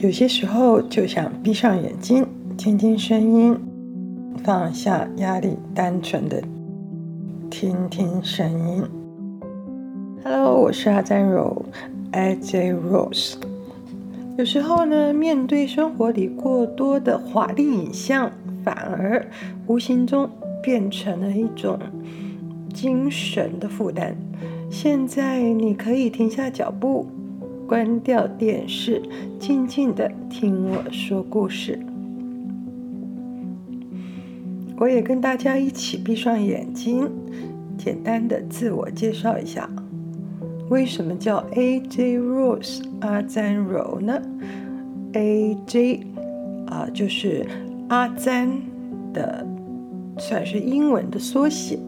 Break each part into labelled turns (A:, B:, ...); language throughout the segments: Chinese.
A: 有些时候就想闭上眼睛，听听声音，放下压力，单纯的听听声音。Hello，我是阿赞柔，AJ Rose。有时候呢，面对生活里过多的华丽影像，反而无形中变成了一种精神的负担。现在你可以停下脚步。关掉电视，静静的听我说故事。我也跟大家一起闭上眼睛，简单的自我介绍一下。为什么叫 AJ Rose 阿赞柔呢？AJ 啊，就是阿赞的，算是英文的缩写。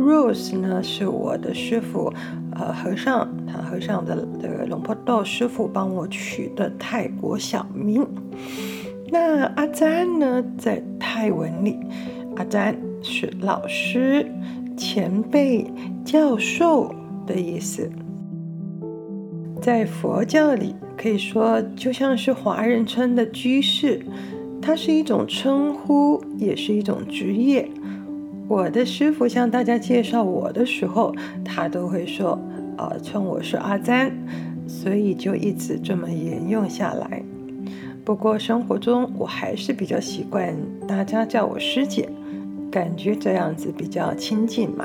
A: Rose 呢，是我的师傅。呃，和尚，他和尚的的龙婆道师傅帮我取的泰国小名。那阿赞呢，在泰文里，阿赞是老师、前辈、教授的意思。在佛教里，可以说就像是华人称的居士，它是一种称呼，也是一种职业。我的师傅向大家介绍我的时候，他都会说。呃，称我是阿詹，所以就一直这么沿用下来。不过生活中我还是比较习惯大家叫我师姐，感觉这样子比较亲近嘛。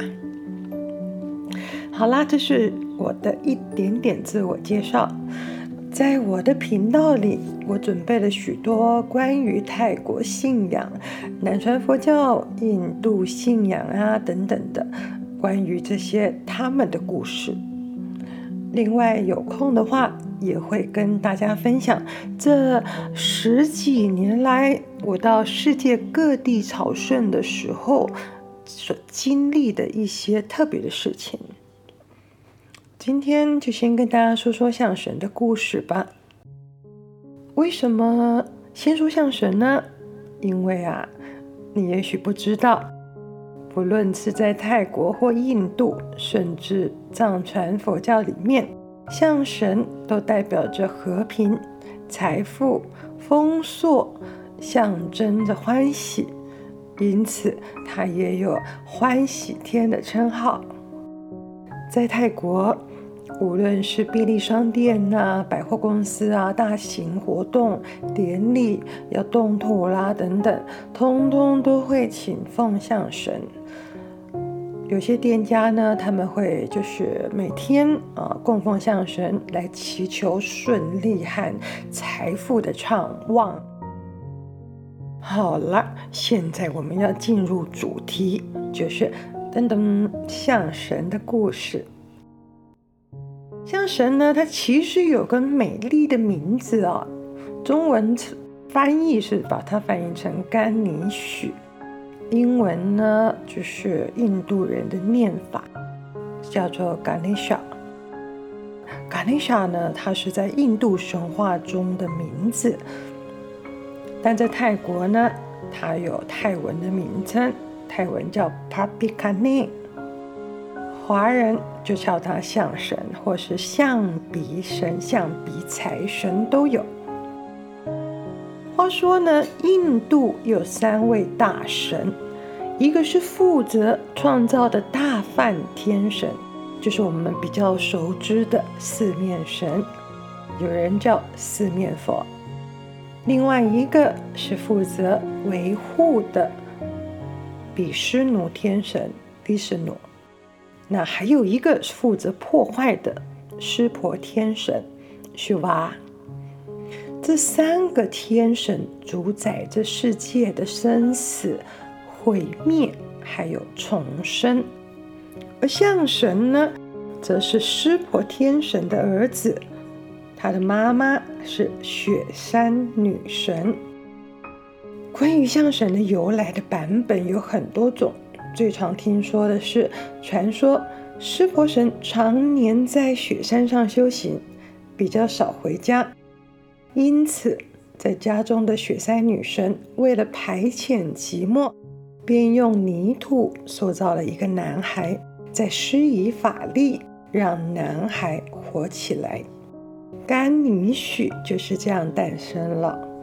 A: 好啦，这是我的一点点自我介绍。在我的频道里，我准备了许多关于泰国信仰、南传佛教、印度信仰啊等等的，关于这些他们的故事。另外，有空的话也会跟大家分享这十几年来我到世界各地朝圣的时候所经历的一些特别的事情。今天就先跟大家说说象神的故事吧。为什么先说象神呢？因为啊，你也许不知道。不论是在泰国或印度，甚至藏传佛教里面，象神都代表着和平、财富、丰硕，象征着欢喜，因此它也有欢喜天的称号。在泰国，无论是便利商店啊、百货公司啊、大型活动、典礼要动土啦等等，通通都会请奉象神。有些店家呢，他们会就是每天啊供奉象神来祈求顺利和财富的畅旺。好了，现在我们要进入主题，就是噔噔象神的故事。象神呢，它其实有个美丽的名字啊，中文翻译是把它翻译成甘尼许。英文呢，就是印度人的念法，叫做 Ganesha。Ganesha 呢，它是在印度神话中的名字，但在泰国呢，它有泰文的名称，泰文叫 Prapikhane，华人就叫它象神，或是象鼻神、象鼻财神都有。话说呢，印度有三位大神，一个是负责创造的大梵天神，就是我们比较熟知的四面神，有人叫四面佛；另外一个是负责维护的毗湿奴天神毗湿奴；那还有一个是负责破坏的湿婆天神须瓦。这三个天神主宰着世界的生死、毁灭，还有重生。而象神呢，则是湿婆天神的儿子，他的妈妈是雪山女神。关于象神的由来的版本有很多种，最常听说的是传说湿婆神常年在雪山上修行，比较少回家。因此，在家中的雪山女神为了排遣寂寞，便用泥土塑造了一个男孩，再施以法力，让男孩活起来。甘妮许就是这样诞生了。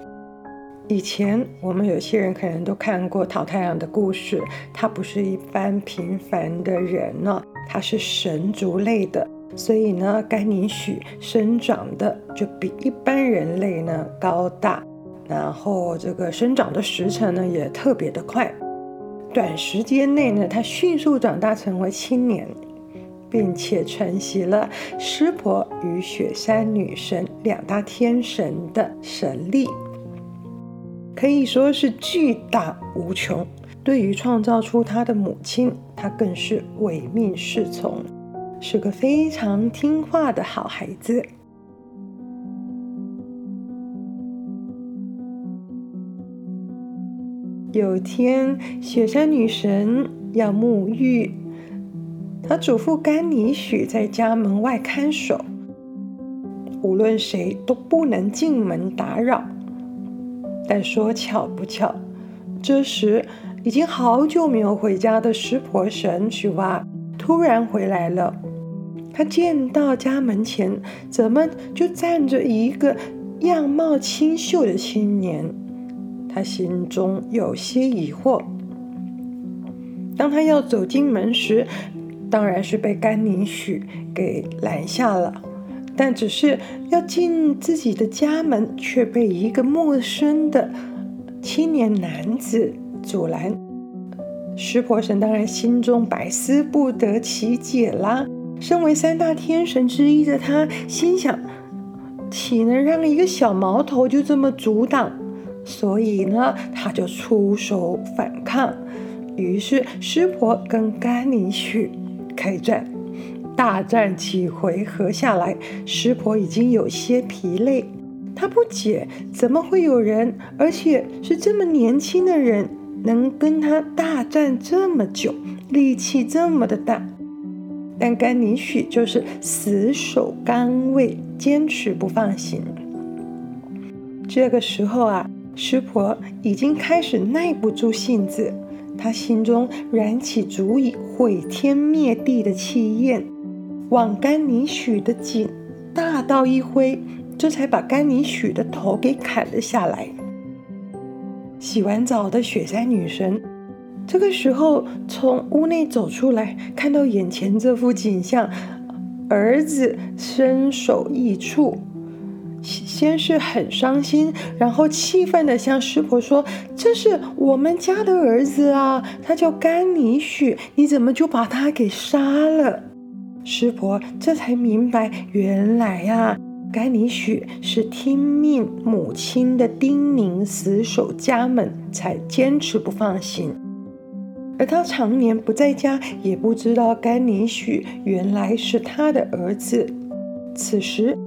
A: 以前我们有些人可能都看过桃太郎的故事，他不是一般平凡的人呢，他是神族类的，所以呢，甘妮许生长的就比一般人类呢高大，然后这个生长的时辰呢也特别的快，短时间内呢，他迅速长大成为青年，并且承袭了湿婆与雪山女神两大天神的神力。可以说是巨大无穷。对于创造出他的母亲，他更是唯命是从，是个非常听话的好孩子。有天，雪山女神要沐浴，她嘱咐甘妮许在家门外看守，无论谁都不能进门打扰。但说巧不巧，这时已经好久没有回家的湿婆神须娃突然回来了。他见到家门前怎么就站着一个样貌清秀的青年，他心中有些疑惑。当他要走进门时，当然是被甘宁许给拦下了。但只是要进自己的家门，却被一个陌生的青年男子阻拦。湿婆神当然心中百思不得其解啦。身为三大天神之一的他，心想：岂能让一个小毛头就这么阻挡？所以呢，他就出手反抗。于是湿婆跟甘宁许开战。大战几回合下来，湿婆已经有些疲累。她不解，怎么会有人，而且是这么年轻的人，能跟他大战这么久，力气这么的大？但甘宁许就是死守岗位，坚持不放行。这个时候啊，湿婆已经开始耐不住性子，她心中燃起足以毁天灭地的气焰。往甘妮许的颈大刀一挥，这才把甘妮许的头给砍了下来。洗完澡的雪山女神这个时候从屋内走出来，看到眼前这幅景象，儿子身首异处，先是很伤心，然后气愤地向师婆说：“这是我们家的儿子啊，他叫甘妮许，你怎么就把他给杀了？”师婆这才明白，原来呀、啊，甘妮许是听命母亲的叮咛，死守家门，才坚持不放行。而他常年不在家，也不知道甘妮许原来是他的儿子。此时，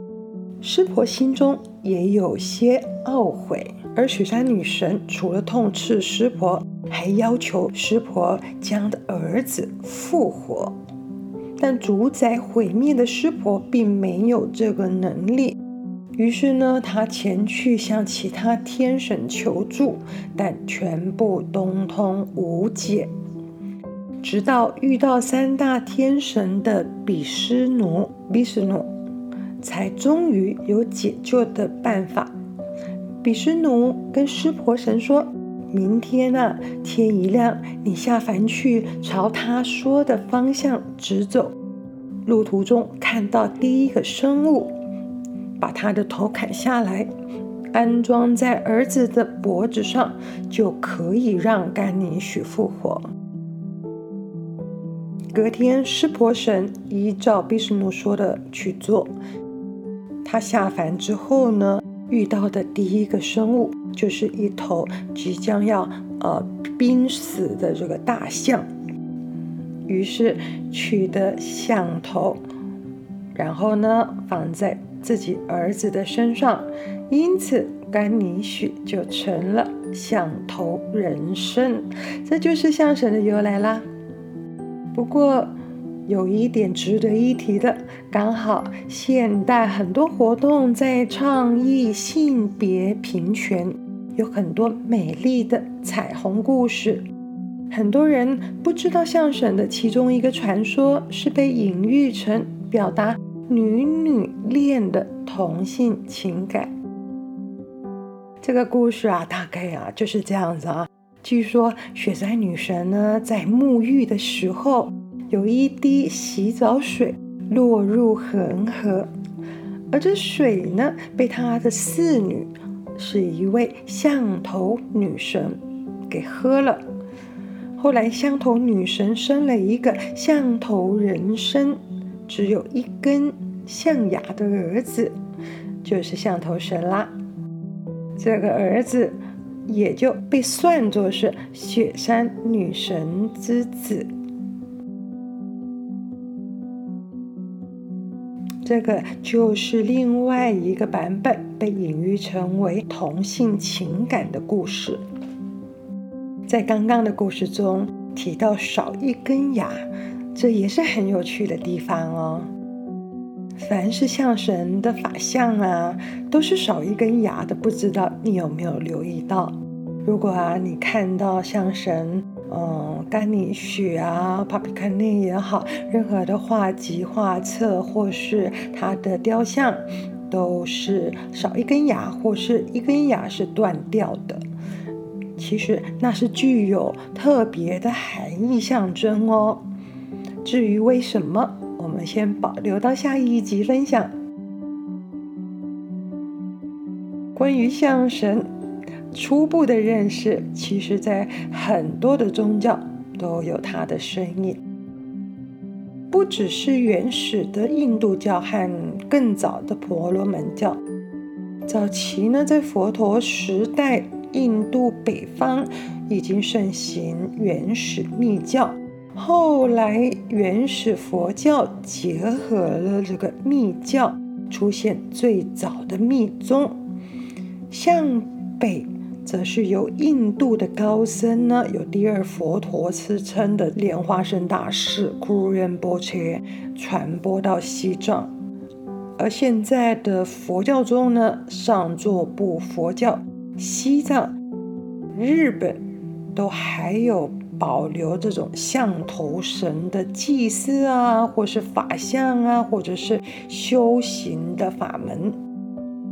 A: 师婆心中也有些懊悔。而雪山女神除了痛斥师婆，还要求师婆将的儿子复活。但主宰毁灭的湿婆并没有这个能力，于是呢，他前去向其他天神求助，但全部东通无解。直到遇到三大天神的比湿奴，比湿奴，才终于有解救的办法。比湿奴跟湿婆神说：“明天啊，天一亮，你下凡去，朝他说的方向直走。路途中看到第一个生物，把他的头砍下来，安装在儿子的脖子上，就可以让甘宁许复活。隔天，湿婆神依照毕什奴说的去做。他下凡之后呢，遇到的第一个生物就是一头即将要呃濒死的这个大象。于是取得象头，然后呢，放在自己儿子的身上，因此甘妮许就成了象头人身，这就是象神的由来啦。不过有一点值得一提的，刚好现代很多活动在倡议性别平权，有很多美丽的彩虹故事。很多人不知道相声的其中一个传说是被隐喻成表达女女恋的同性情感。这个故事啊，大概啊就是这样子啊。据说雪山女神呢，在沐浴的时候，有一滴洗澡水落入恒河，而这水呢，被她的侍女，是一位象头女神给喝了。后来，象头女神生了一个象头人身，只有一根象牙的儿子，就是象头神啦。这个儿子也就被算作是雪山女神之子。这个就是另外一个版本被隐喻成为同性情感的故事。在刚刚的故事中提到少一根牙，这也是很有趣的地方哦。凡是象神的法相啊，都是少一根牙的。不知道你有没有留意到？如果啊，你看到象神，嗯，甘尼许啊、帕皮卡内也好，任何的画集、画册或是他的雕像，都是少一根牙，或是一根牙是断掉的。其实那是具有特别的含义象征哦。至于为什么？我们先保留到下一集分享。关于象神初步的认识，其实在很多的宗教都有它的身影，不只是原始的印度教和更早的婆罗门教。早期呢，在佛陀时代，印度北方已经盛行原始密教。后来，原始佛教结合了这个密教，出现最早的密宗。向北，则是由印度的高僧呢，有第二佛陀之称的莲花生大师库鲁仁波切传播到西藏。而现在的佛教中呢，上座部佛教、西藏、日本都还有。保留这种象头神的祭祀啊，或是法相啊，或者是修行的法门。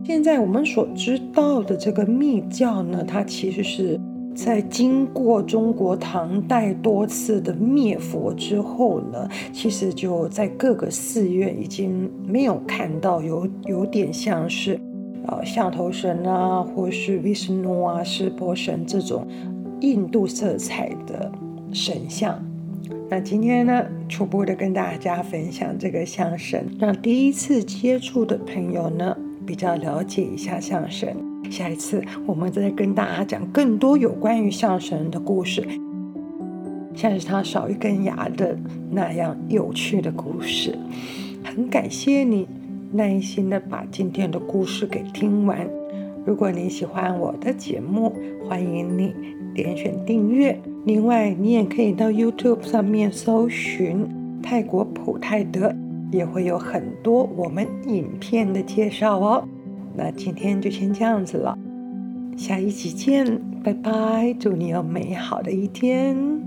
A: 现在我们所知道的这个密教呢，它其实是在经过中国唐代多次的灭佛之后呢，其实就在各个寺院已经没有看到有有点像是呃象头神啊，或是维什努啊、湿婆神这种。印度色彩的神像，那今天呢，初步的跟大家分享这个象神，让第一次接触的朋友呢比较了解一下相声。下一次我们再跟大家讲更多有关于相声的故事，像是他少一根牙的那样有趣的故事。很感谢你耐心的把今天的故事给听完。如果你喜欢我的节目，欢迎你点选订阅。另外，你也可以到 YouTube 上面搜寻泰国普泰德，也会有很多我们影片的介绍哦。那今天就先这样子了，下一期见，拜拜！祝你有美好的一天。